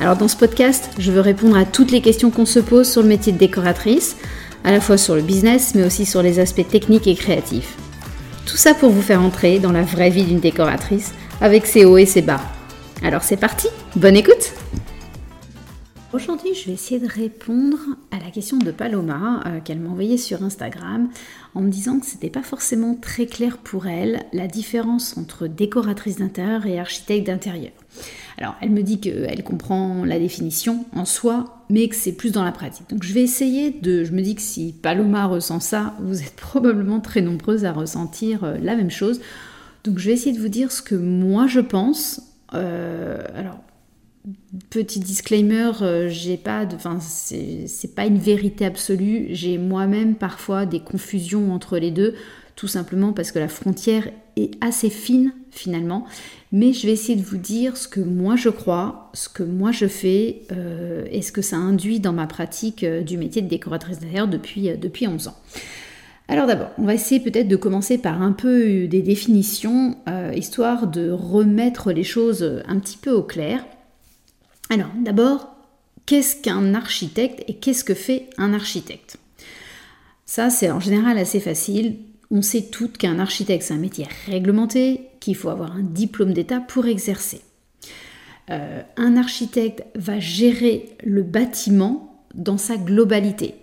Alors dans ce podcast, je veux répondre à toutes les questions qu'on se pose sur le métier de décoratrice, à la fois sur le business, mais aussi sur les aspects techniques et créatifs. Tout ça pour vous faire entrer dans la vraie vie d'une décoratrice, avec ses hauts et ses bas. Alors c'est parti, bonne écoute Aujourd'hui, je vais essayer de répondre à la question de Paloma euh, qu'elle m'a envoyée sur Instagram en me disant que c'était pas forcément très clair pour elle la différence entre décoratrice d'intérieur et architecte d'intérieur. Alors, elle me dit qu'elle comprend la définition en soi, mais que c'est plus dans la pratique. Donc, je vais essayer de. Je me dis que si Paloma ressent ça, vous êtes probablement très nombreuses à ressentir euh, la même chose. Donc, je vais essayer de vous dire ce que moi je pense. Euh, alors, Petit disclaimer, euh, j'ai pas de, c'est pas une vérité absolue. J'ai moi-même parfois des confusions entre les deux, tout simplement parce que la frontière est assez fine finalement. Mais je vais essayer de vous dire ce que moi je crois, ce que moi je fais euh, et ce que ça induit dans ma pratique euh, du métier de décoratrice d'intérieur depuis, depuis 11 ans. Alors d'abord, on va essayer peut-être de commencer par un peu des définitions, histoire de remettre les choses un petit peu au clair. Alors, d'abord, qu'est-ce qu'un architecte et qu'est-ce que fait un architecte? Ça, c'est en général assez facile. On sait toutes qu'un architecte, c'est un métier réglementé, qu'il faut avoir un diplôme d'État pour exercer. Euh, un architecte va gérer le bâtiment dans sa globalité.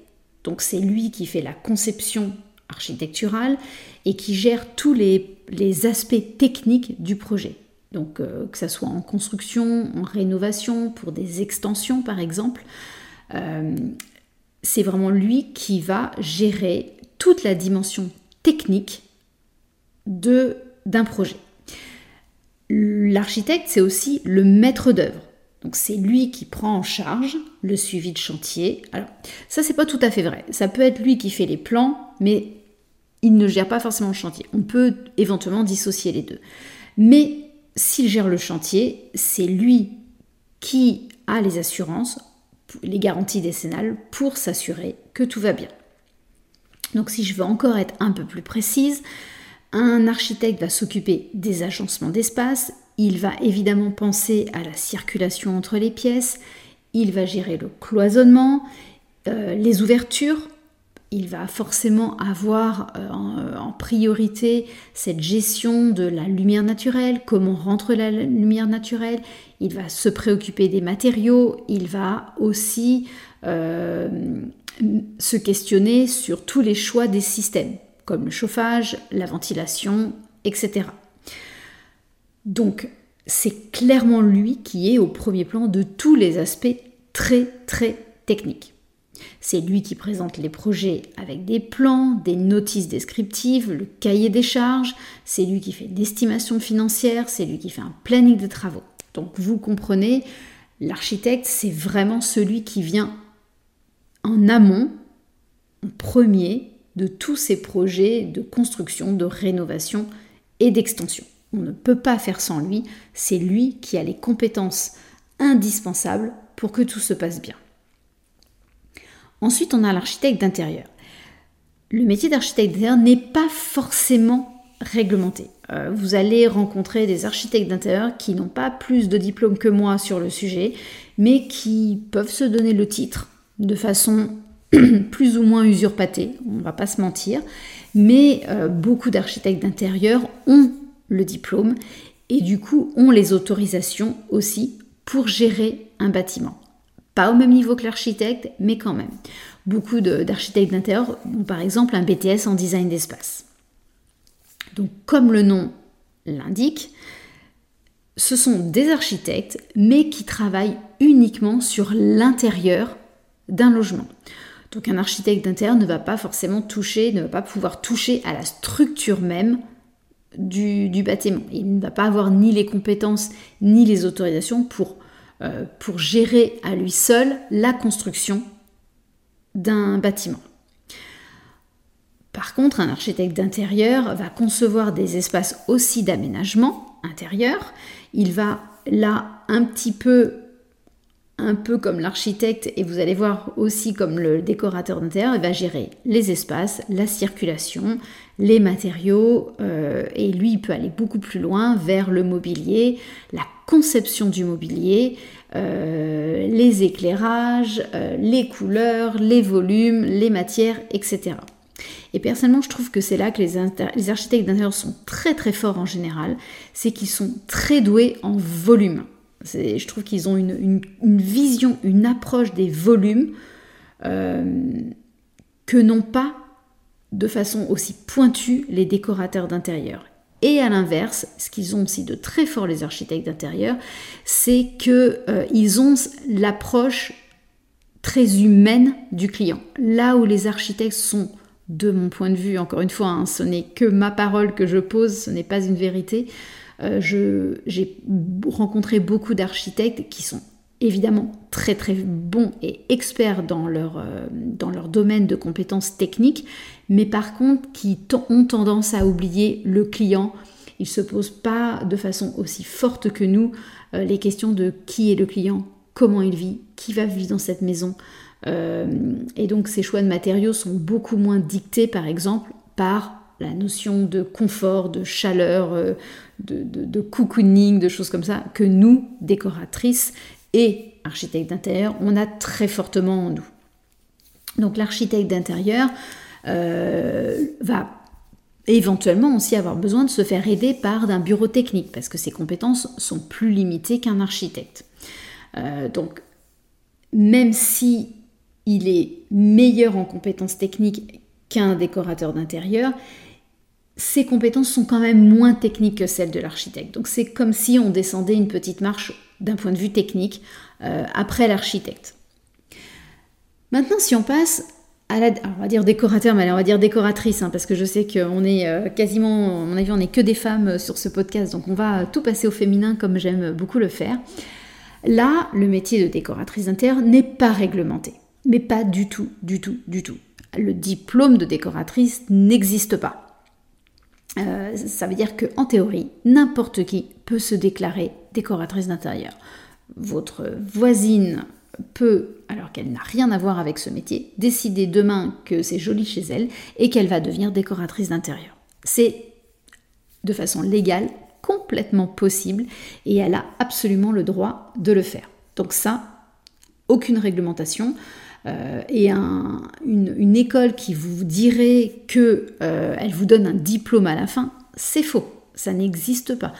Donc c'est lui qui fait la conception architecturale et qui gère tous les aspects techniques du projet. Donc euh, que ce soit en construction, en rénovation, pour des extensions par exemple, euh, c'est vraiment lui qui va gérer toute la dimension technique d'un projet. L'architecte, c'est aussi le maître d'œuvre. Donc c'est lui qui prend en charge le suivi de chantier. Alors ça c'est pas tout à fait vrai. Ça peut être lui qui fait les plans, mais il ne gère pas forcément le chantier. On peut éventuellement dissocier les deux. Mais s'il gère le chantier, c'est lui qui a les assurances, les garanties décennales pour s'assurer que tout va bien. Donc si je veux encore être un peu plus précise, un architecte va s'occuper des agencements d'espace, il va évidemment penser à la circulation entre les pièces, il va gérer le cloisonnement, euh, les ouvertures, il va forcément avoir euh, en, priorité cette gestion de la lumière naturelle, comment rentre la lumière naturelle, il va se préoccuper des matériaux, il va aussi se questionner sur tous les choix des systèmes, comme le chauffage, la ventilation, etc. Donc, c'est clairement lui qui est au premier plan de tous les aspects très très techniques. C'est lui qui présente les projets avec des plans, des notices descriptives, le cahier des charges, c'est lui qui fait l'estimation financière, c'est lui qui fait un planning de travaux. Donc vous comprenez, l'architecte, c'est vraiment celui qui vient en amont, en premier, de tous ces projets de construction, de rénovation et d'extension. On ne peut pas faire sans lui, c'est lui qui a les compétences indispensables pour que tout se passe bien. Ensuite, on a l'architecte d'intérieur. Le métier d'architecte d'intérieur n'est pas forcément réglementé. Euh, vous allez rencontrer des architectes d'intérieur qui n'ont pas plus de diplômes que moi sur le sujet, mais qui peuvent se donner le titre de façon plus ou moins usurpatée, on ne va pas se mentir, mais euh, beaucoup d'architectes d'intérieur ont le diplôme et du coup ont les autorisations aussi pour gérer un bâtiment. Pas au même niveau que l'architecte, mais quand même. Beaucoup d'architectes d'intérieur ont par exemple un BTS en design d'espace. Donc comme le nom l'indique, ce sont des architectes, mais qui travaillent uniquement sur l'intérieur d'un logement. Donc un architecte d'intérieur ne va pas forcément toucher, ne va pas pouvoir toucher à la structure même du, bâtiment. Il ne va pas avoir ni les compétences ni les autorisations euh, pour gérer à lui seul la construction d'un bâtiment. Par contre, un architecte d'intérieur va concevoir des espaces aussi d'aménagement intérieur. Il va là un petit peu un peu comme l'architecte et vous allez voir aussi comme le décorateur d'intérieur, il va gérer les espaces, la circulation, les matériaux euh, et lui il peut aller beaucoup plus loin vers le mobilier, la conception du mobilier, euh, les éclairages, euh, les couleurs, les volumes, les matières, etc. Et personnellement, je trouve que c'est là que les, les architectes d'intérieur sont très très forts en général, c'est qu'ils sont très doués en volume. Je trouve qu'ils ont une, vision, une approche des volumes euh, que n'ont pas de façon aussi pointue les décorateurs d'intérieur. Et à l'inverse, ce qu'ils ont aussi de très fort les architectes d'intérieur, c'est qu'ils euh, ont l'approche très humaine du client. Là où les architectes sont, de mon point de vue, encore une fois, hein, ce n'est que ma parole que je pose, ce n'est pas une vérité, euh, j'ai rencontré beaucoup d'architectes qui sont évidemment très très bons et experts dans leur, euh, domaine de compétences techniques, mais par contre qui ont tendance à oublier le client. Ils ne se posent pas de façon aussi forte que nous euh, les questions de qui est le client, comment il vit, qui va vivre dans cette maison. et donc ces choix de matériaux sont beaucoup moins dictés par exemple par la notion de confort, de chaleur, euh, de, cocooning, de choses comme ça, que nous, décoratrices et architectes d'intérieur, on a très fortement en nous. Donc l'architecte d'intérieur euh, va éventuellement aussi avoir besoin de se faire aider par un bureau technique, parce que ses compétences sont plus limitées qu'un architecte. Euh, donc même si il est meilleur en compétences techniques qu'un décorateur d'intérieur, ses compétences sont quand même moins techniques que celles de l'architecte. Donc c'est comme si on descendait une petite marche d'un point de vue technique euh, après l'architecte. Maintenant, si on passe à la, on va décorateur, mais on va dire décoratrice, hein, parce que je sais qu'on est euh, quasiment, à mon avis, on n'est que des femmes euh, sur ce podcast, donc on va tout passer au féminin comme j'aime beaucoup le faire. Là, le métier de décoratrice interne n'est pas réglementé, mais pas du tout, du tout, du tout. Le diplôme de décoratrice n'existe pas. Euh, ça veut dire qu'en théorie, n'importe qui peut se déclarer décoratrice d'intérieur. Votre voisine peut, alors qu'elle n'a rien à voir avec ce métier, décider demain que c'est joli chez elle et qu'elle va devenir décoratrice d'intérieur. C'est de façon légale complètement possible et elle a absolument le droit de le faire. Donc ça, aucune réglementation. Euh, et une, école qui vous dirait qu'elle euh, elle vous donne un diplôme à la fin, c'est faux, ça n'existe pas.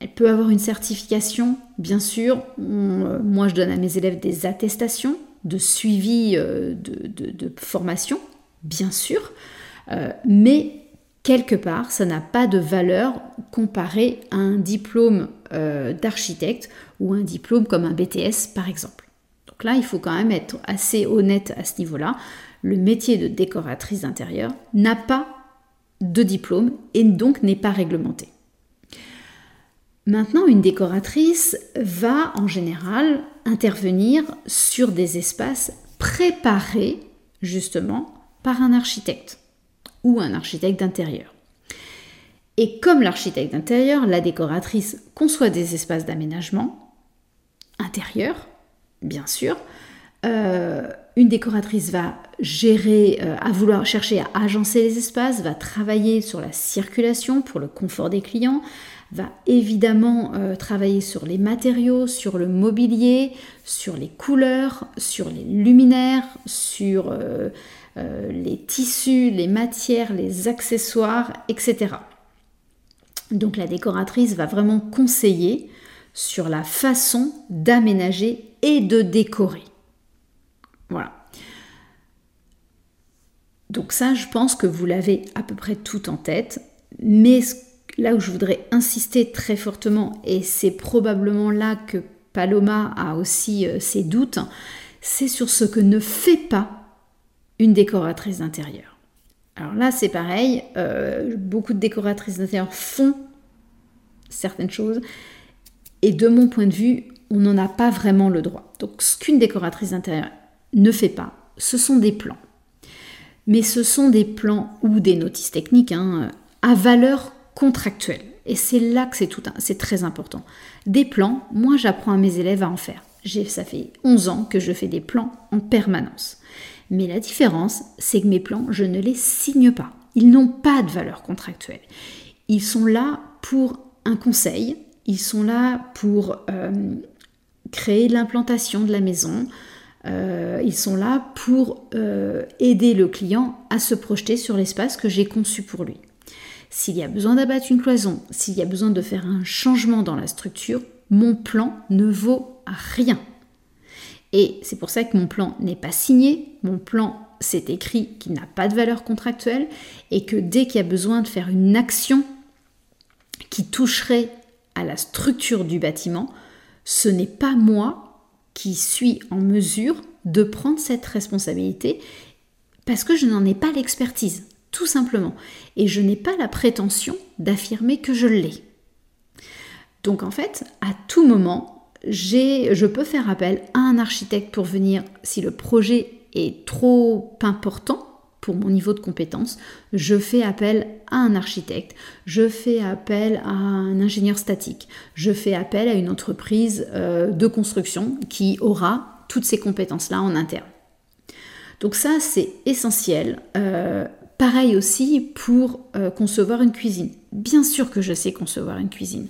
Elle peut avoir une certification, bien sûr. Euh, moi, je donne à mes élèves des attestations de suivi de, de, formation, bien sûr. mais quelque part, ça n'a pas de valeur comparé à un diplôme d'architecte ou un diplôme comme un BTS, par exemple. Donc là, il faut quand même être assez honnête à ce niveau-là. Le métier de décoratrice d'intérieur n'a pas de diplôme et donc n'est pas réglementé. Maintenant, une décoratrice va en général intervenir sur des espaces préparés justement par un architecte ou un architecte d'intérieur. Et comme l'architecte d'intérieur, la décoratrice conçoit des espaces d'aménagement intérieur bien sûr. Euh, une décoratrice va gérer, euh, à vouloir chercher à agencer les espaces, va travailler sur la circulation pour le confort des clients, va évidemment euh, travailler sur les matériaux, sur le mobilier, sur les couleurs, sur les luminaires, sur les tissus, les matières, les accessoires, etc. Donc la décoratrice va vraiment conseiller sur la façon d'aménager et de décorer. Voilà. Donc ça, je pense que vous l'avez à peu près tout en tête. Mais là où je voudrais insister très fortement, et c'est probablement là que Paloma a aussi euh, ses doutes, c'est sur ce que ne fait pas une décoratrice d'intérieur. Alors là, c'est pareil, euh, beaucoup de décoratrices d'intérieur font certaines choses, Et de mon point de vue, on n'en a pas vraiment le droit. Donc ce qu'une décoratrice d'intérieur ne fait pas, ce sont des plans. Mais ce sont des plans ou des notices techniques hein, à valeur contractuelle. Et c'est là que c'est tout, c'est très important. Des plans, moi j'apprends à mes élèves à en faire. Ça fait 11 ans que je fais des plans en permanence. Mais la différence, c'est que mes plans, je ne les signe pas. Ils n'ont pas de valeur contractuelle. Ils sont là pour un conseil, ils sont là pour euh, créer l'implantation de la maison, euh, ils sont là pour euh, aider le client à se projeter sur l'espace que j'ai conçu pour lui. S'il y a besoin d'abattre une cloison, s'il y a besoin de faire un changement dans la structure, mon plan ne vaut rien. Et c'est pour ça que mon plan n'est pas signé, mon plan c'est écrit qu'il n'a pas de valeur contractuelle et que dès qu'il y a besoin de faire une action qui toucherait à la structure du bâtiment, ce n'est pas moi qui suis en mesure de prendre cette responsabilité parce que je n'en ai pas l'expertise, tout simplement. Et je n'ai pas la prétention d'affirmer que je l'ai. Donc en fait, à tout moment, je peux faire appel à un architecte pour venir, si le projet est trop important mon niveau de compétence, je fais appel à un architecte, je fais appel à un ingénieur statique, je fais appel à une entreprise euh, de construction qui aura toutes ces compétences-là en interne. Donc ça, c'est essentiel. Euh, pareil aussi pour euh, concevoir une cuisine. Bien sûr que je sais concevoir une cuisine,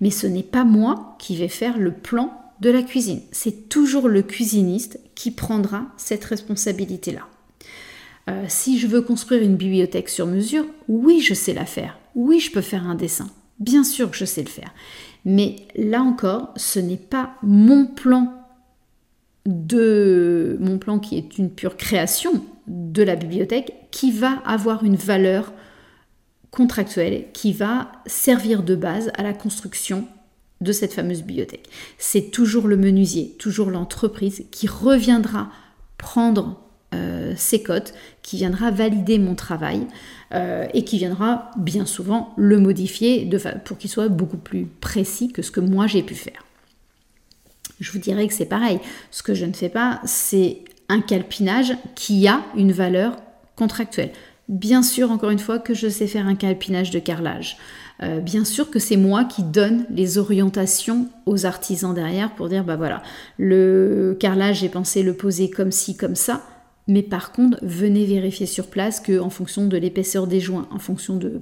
mais ce n'est pas moi qui vais faire le plan de la cuisine. C'est toujours le cuisiniste qui prendra cette responsabilité-là. Euh, si je veux construire une bibliothèque sur mesure, oui, je sais la faire. Oui, je peux faire un dessin. Bien sûr que je sais le faire. Mais là encore, ce n'est pas mon plan de mon plan qui est une pure création de la bibliothèque qui va avoir une valeur contractuelle qui va servir de base à la construction de cette fameuse bibliothèque. C'est toujours le menuisier, toujours l'entreprise qui reviendra prendre euh, cotes, qui viendra valider mon travail euh, et qui viendra bien souvent le modifier pour qu'il soit beaucoup plus précis que ce que moi j'ai pu faire. Je vous dirais que c'est pareil. Ce que je ne fais pas, c'est un calpinage qui a une valeur contractuelle. Bien sûr, encore une fois, que je sais faire un calpinage de carrelage. Euh, bien sûr que c'est moi qui donne les orientations aux artisans derrière pour dire, bah voilà, le carrelage, j'ai pensé le poser comme ci, comme ça mais par contre, venez vérifier sur place que en fonction de l'épaisseur des joints, en fonction de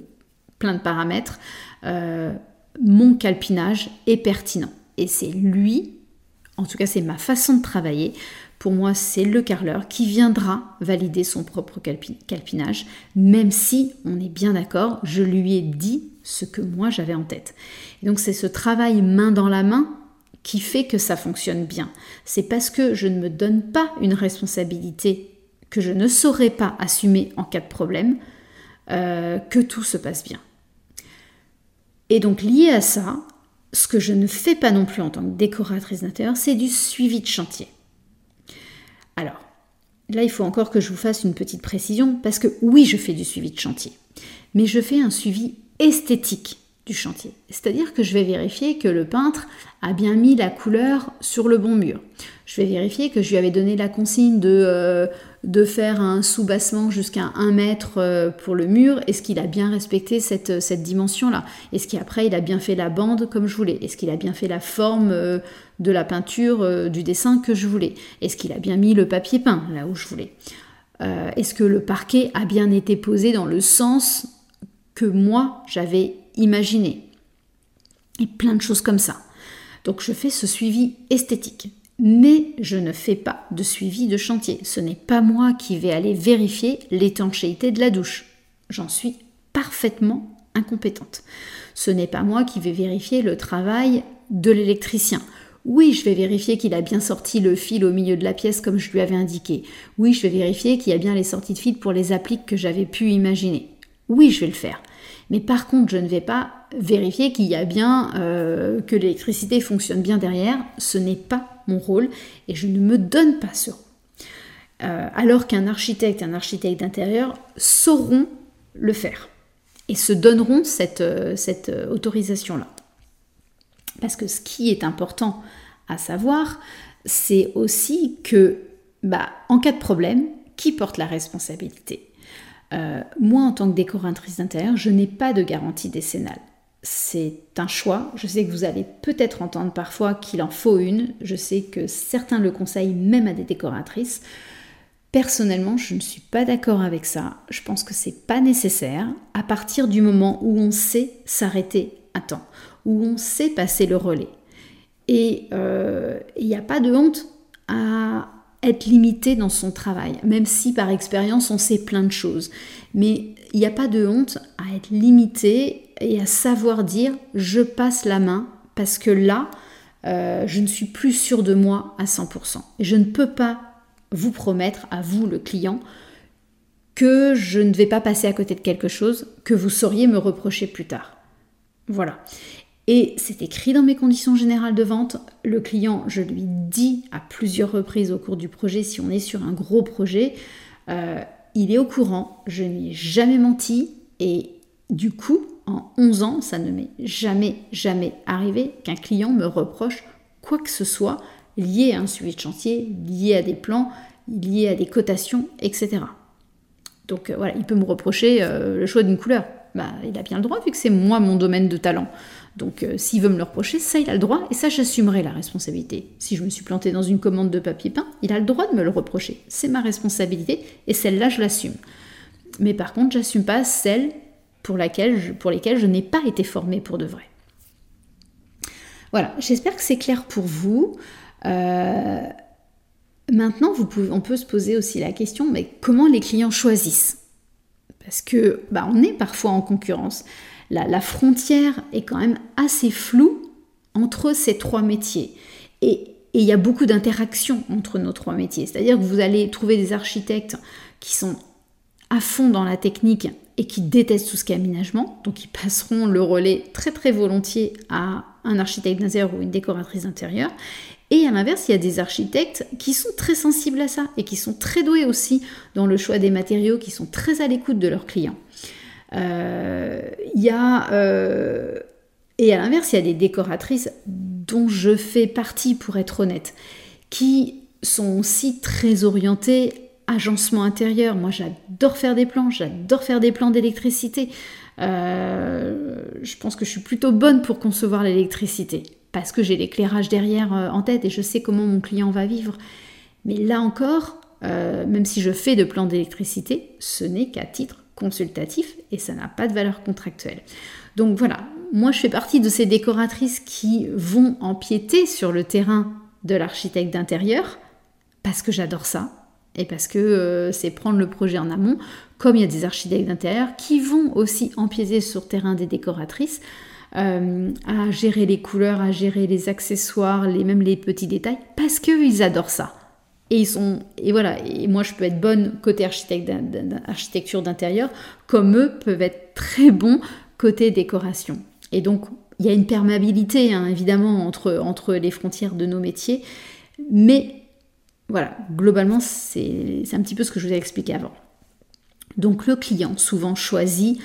plein de paramètres, euh, mon calpinage est pertinent. Et c'est lui, en tout cas c'est ma façon de travailler, pour moi c'est le carreleur qui viendra valider son propre calpinage, même si, on est bien d'accord, je lui ai dit ce que moi j'avais en tête. Et donc c'est ce travail main dans la main qui fait que ça fonctionne bien. C'est parce que je ne me donne pas une responsabilité que je ne saurais pas assumer en cas de problème, euh, que tout se passe bien. Et donc lié à ça, ce que je ne fais pas non plus en tant que décoratrice d'intérieur, c'est du suivi de chantier. Alors, là, il faut encore que je vous fasse une petite précision, parce que oui, je fais du suivi de chantier, mais je fais un suivi esthétique du chantier. C'est-à-dire que je vais vérifier que le peintre a bien mis la couleur sur le bon mur. Je vais vérifier que je lui avais donné la consigne de, euh, de faire un soubassement jusqu'à 1 mètre euh, pour le mur. Est-ce qu'il a bien respecté cette, cette dimension-là? Est-ce qu'après il a bien fait la bande comme je voulais? Est-ce qu'il a bien fait la forme euh, de la peinture, du dessin que je voulais? Est-ce qu'il a bien mis le papier peint là où je voulais? Est-ce que le parquet a bien été posé dans le sens que moi j'avais imaginé? Et plein de choses comme ça. Donc je fais ce suivi esthétique mais je ne fais pas de suivi de chantier. Ce n'est pas moi qui vais aller vérifier l'étanchéité de la douche. J'en suis parfaitement incompétente. Ce n'est pas moi qui vais vérifier le travail de l'électricien. Oui, je vais vérifier qu'il a bien sorti le fil au milieu de la pièce comme je lui avais indiqué. Oui, je vais vérifier qu'il y a bien les sorties de fil pour les appliques que j'avais pu imaginer. Oui, je vais le faire. Mais par contre, je ne vais pas vérifier qu'il y a bien euh, que l'électricité fonctionne bien derrière. Ce n'est pas mon rôle et je ne me donne pas ce rôle. Euh, alors qu'un architecte et un architecte d'intérieur sauront le faire et se donneront cette, euh, autorisation-là. Parce que ce qui est important à savoir, c'est aussi que, bah, en cas de problème, qui porte la responsabilité? Euh, Moi, en tant que décoratrice d'intérieur, je n'ai pas de garantie décennale. C'est un choix. Je sais que vous allez peut-être entendre parfois qu'il en faut une. Je sais que certains le conseillent même à des décoratrices. Personnellement, je ne suis pas d'accord avec ça. Je pense que c'est pas nécessaire à partir du moment où on sait s'arrêter à temps, où on sait passer le relais. Et euh, il n'y a pas de honte à être limité dans son travail, même si par expérience on sait plein de choses. Mais il n'y a pas de honte à être limité et à savoir dire je passe la main parce que là, euh, je ne suis plus sûre de moi à 100%. Je ne peux pas vous promettre, à vous le client, que je ne vais pas passer à côté de quelque chose que vous sauriez me reprocher plus tard. Voilà. Et c'est écrit dans mes conditions générales de vente. Le client, je lui dis à plusieurs reprises au cours du projet, si on est sur un gros projet, euh, il est au courant, je n'y ai jamais menti et du coup, en 11 ans, ça ne m'est jamais, jamais arrivé qu'un client me reproche quoi que ce soit lié à un suivi de chantier, lié à des plans, lié à des cotations, etc. Donc euh, voilà, il peut me reprocher euh, le choix d'une couleur. Bah, il a bien le droit vu que c'est moi mon domaine de talent. Donc euh, s'il veut me le reprocher, ça il a le droit et ça j'assumerai la responsabilité. Si je me suis planté dans une commande de papier peint, il a le droit de me le reprocher. C'est ma responsabilité et celle-là je l'assume. Mais par contre, j'assume pas celle pour, laquelle pour lesquelles je n'ai pas été formée pour de vrai. Voilà, j'espère que c'est clair pour vous. Euh, maintenant, on peut se poser aussi la question, mais comment les clients choisissent? Parce que bah, on est parfois en concurrence. La, frontière est quand même assez floue entre ces trois métiers. Et il y a beaucoup d'interactions entre nos trois métiers. C'est-à-dire que vous allez trouver des architectes qui sont à fond dans la technique et qui détestent tout ce qui est aménagement, donc ils passeront le relais très très volontiers à un architecte d'intérieur ou une décoratrice d'intérieur. Et à l'inverse, il y a des architectes qui sont très sensibles à ça et qui sont très doués aussi dans le choix des matériaux, qui sont très à l'écoute de leurs clients. Euh, il y a, euh, et à l'inverse, il y a des décoratrices dont je fais partie, pour être honnête, qui sont aussi très orientées agencement intérieur. Moi, j'adore faire des plans, j'adore faire des plans d'électricité. Euh, je pense que je suis plutôt bonne pour concevoir l'électricité parce que j'ai l'éclairage derrière en tête et je sais comment mon client va vivre. Mais là encore, même si je fais de plans d'électricité, ce n'est qu'à titre consultatif et ça n'a pas de valeur contractuelle. Donc voilà, moi je fais partie de ces décoratrices qui vont empiéter sur le terrain de l'architecte d'intérieur parce que j'adore ça et parce que euh, c'est prendre le projet en amont, comme il y a des architectes d'intérieur qui vont aussi empiéter sur le terrain des décoratrices euh, à gérer les couleurs, à gérer les accessoires, les, même les petits détails, parce qu'ils adorent ça. Et ils sont et voilà. Et moi, je peux être bonne côté architecture d'intérieur, comme eux peuvent être très bons côté décoration. Et donc, il y a une perméabilité, hein, évidemment, entre, entre les frontières de nos métiers. Mais voilà, globalement, c'est un petit peu ce que je vous ai expliqué avant. Donc, le client souvent choisit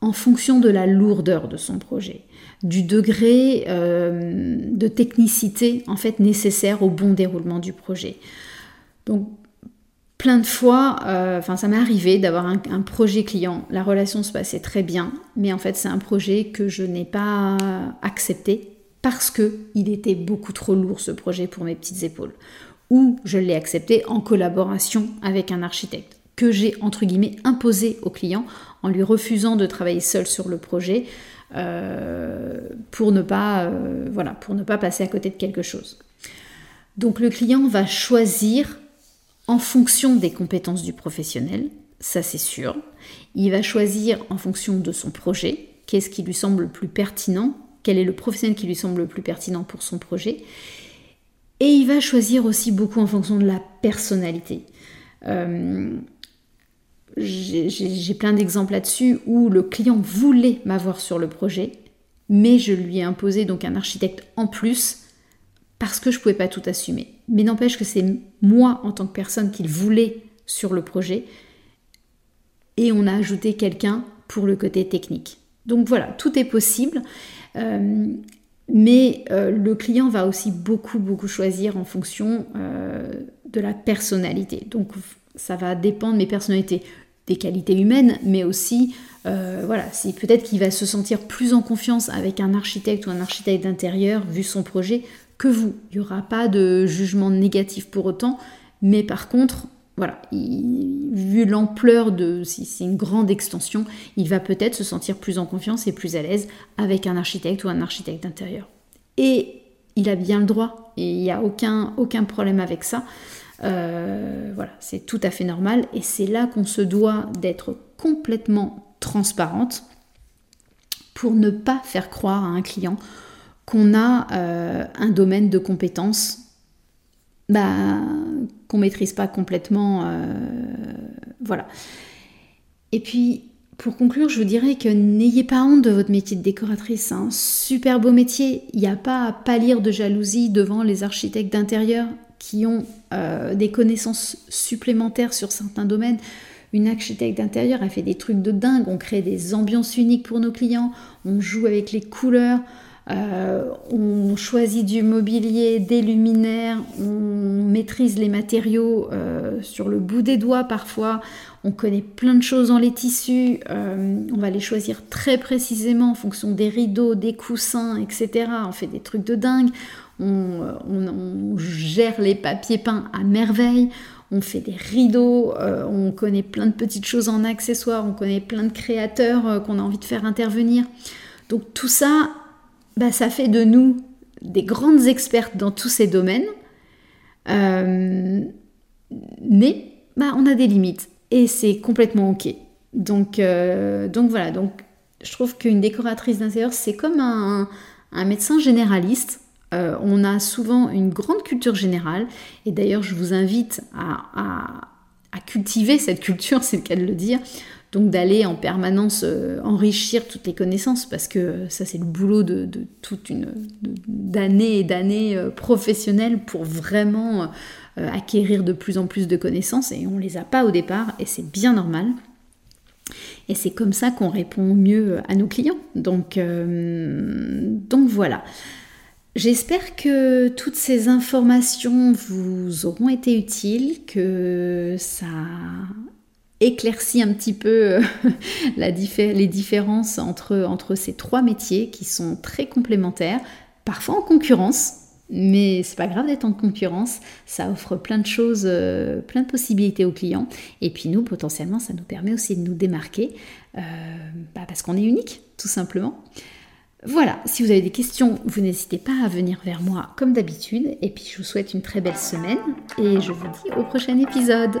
en fonction de la lourdeur de son projet, du degré euh, de technicité en fait nécessaire au bon déroulement du projet. Donc plein de fois, euh, enfin ça m'est arrivé d'avoir un, projet client, la relation se passait très bien, mais en fait c'est un projet que je n'ai pas accepté parce que il était beaucoup trop lourd ce projet pour mes petites épaules, ou je l'ai accepté en collaboration avec un architecte que j'ai entre guillemets imposé au client en lui refusant de travailler seul sur le projet euh, pour, ne pas, euh, voilà, pour ne pas passer à côté de quelque chose. Donc le client va choisir en fonction des compétences du professionnel, ça c'est sûr. Il va choisir en fonction de son projet, qu'est-ce qui lui semble le plus pertinent, quel est le professionnel qui lui semble le plus pertinent pour son projet. Et il va choisir aussi beaucoup en fonction de la personnalité. Euh, j'ai plein d'exemples là-dessus où le client voulait m'avoir sur le projet, mais je lui ai imposé donc un architecte en plus parce que je ne pouvais pas tout assumer. Mais n'empêche que c'est moi en tant que personne qu'il voulait sur le projet et on a ajouté quelqu'un pour le côté technique. Donc voilà, tout est possible. Euh, mais le client va aussi beaucoup, beaucoup choisir en fonction de la personnalité. Donc ça va dépendre de mes personnalités, des qualités humaines, mais aussi, voilà, si peut-être qu'il va se sentir plus en confiance avec un architecte ou un architecte d'intérieur, vu son projet, que vous. Il n'y aura pas de jugement négatif pour autant, mais par contre, voilà, vu l'ampleur de, si c'est une grande extension, il va peut-être se sentir plus en confiance et plus à l'aise avec un architecte ou un architecte d'intérieur. Et il a bien le droit, et il n'y a aucun, problème avec ça. Euh, voilà, c'est tout à fait normal, et c'est là qu'on se doit d'être complètement transparente pour ne pas faire croire à un client qu'on a euh, un domaine de compétences bah, qu'on maîtrise pas complètement. Euh, voilà. Et puis, pour conclure, je vous dirais que n'ayez pas honte de votre métier de décoratrice. C'est un super beau métier. Il n'y a pas à pâlir de jalousie devant les architectes d'intérieur qui ont euh, des connaissances supplémentaires sur certains domaines. Une architecte d'intérieur a fait des trucs de dingue. On crée des ambiances uniques pour nos clients. On joue avec les couleurs. Euh, on choisit du mobilier, des luminaires, on maîtrise les matériaux euh, sur le bout des doigts parfois, on connaît plein de choses dans les tissus, euh, on va les choisir très précisément en fonction des rideaux, des coussins, etc. On fait des trucs de dingue, on, on gère les papiers peints à merveille, on fait des rideaux, on connaît plein de petites choses en accessoires, on connaît plein de créateurs qu'on a envie de faire intervenir. Donc tout ça, bah, ça fait de nous des grandes expertes dans tous ces domaines. Euh, mais bah, on a des limites et c'est complètement ok. Donc, euh, donc voilà, donc je trouve qu'une décoratrice d'intérieur, c'est comme un, médecin généraliste. Euh, on a souvent une grande culture générale et d'ailleurs je vous invite à, à cultiver cette culture, c'est le cas de le dire, donc d'aller en permanence euh, enrichir toutes les connaissances, parce que ça c'est le boulot de, toute une d'années et d'années euh, professionnelles pour vraiment euh, acquérir de plus en plus de connaissances, et on les a pas au départ, et c'est bien normal. Et c'est comme ça qu'on répond mieux à nos clients. Donc, donc voilà. J'espère que toutes ces informations vous auront été utiles, que ça éclaircit un petit peu euh, les différences entre, entre ces trois métiers qui sont très complémentaires, parfois en concurrence, mais c'est pas grave d'être en concurrence, ça offre plein de choses, euh, plein de possibilités aux clients. Et puis nous, potentiellement, ça nous permet aussi de nous démarquer euh, bah, parce qu'on est unique, tout simplement. Voilà, si vous avez des questions, vous n'hésitez pas à venir vers moi comme d'habitude. Et puis je vous souhaite une très belle semaine et je vous dis au prochain épisode.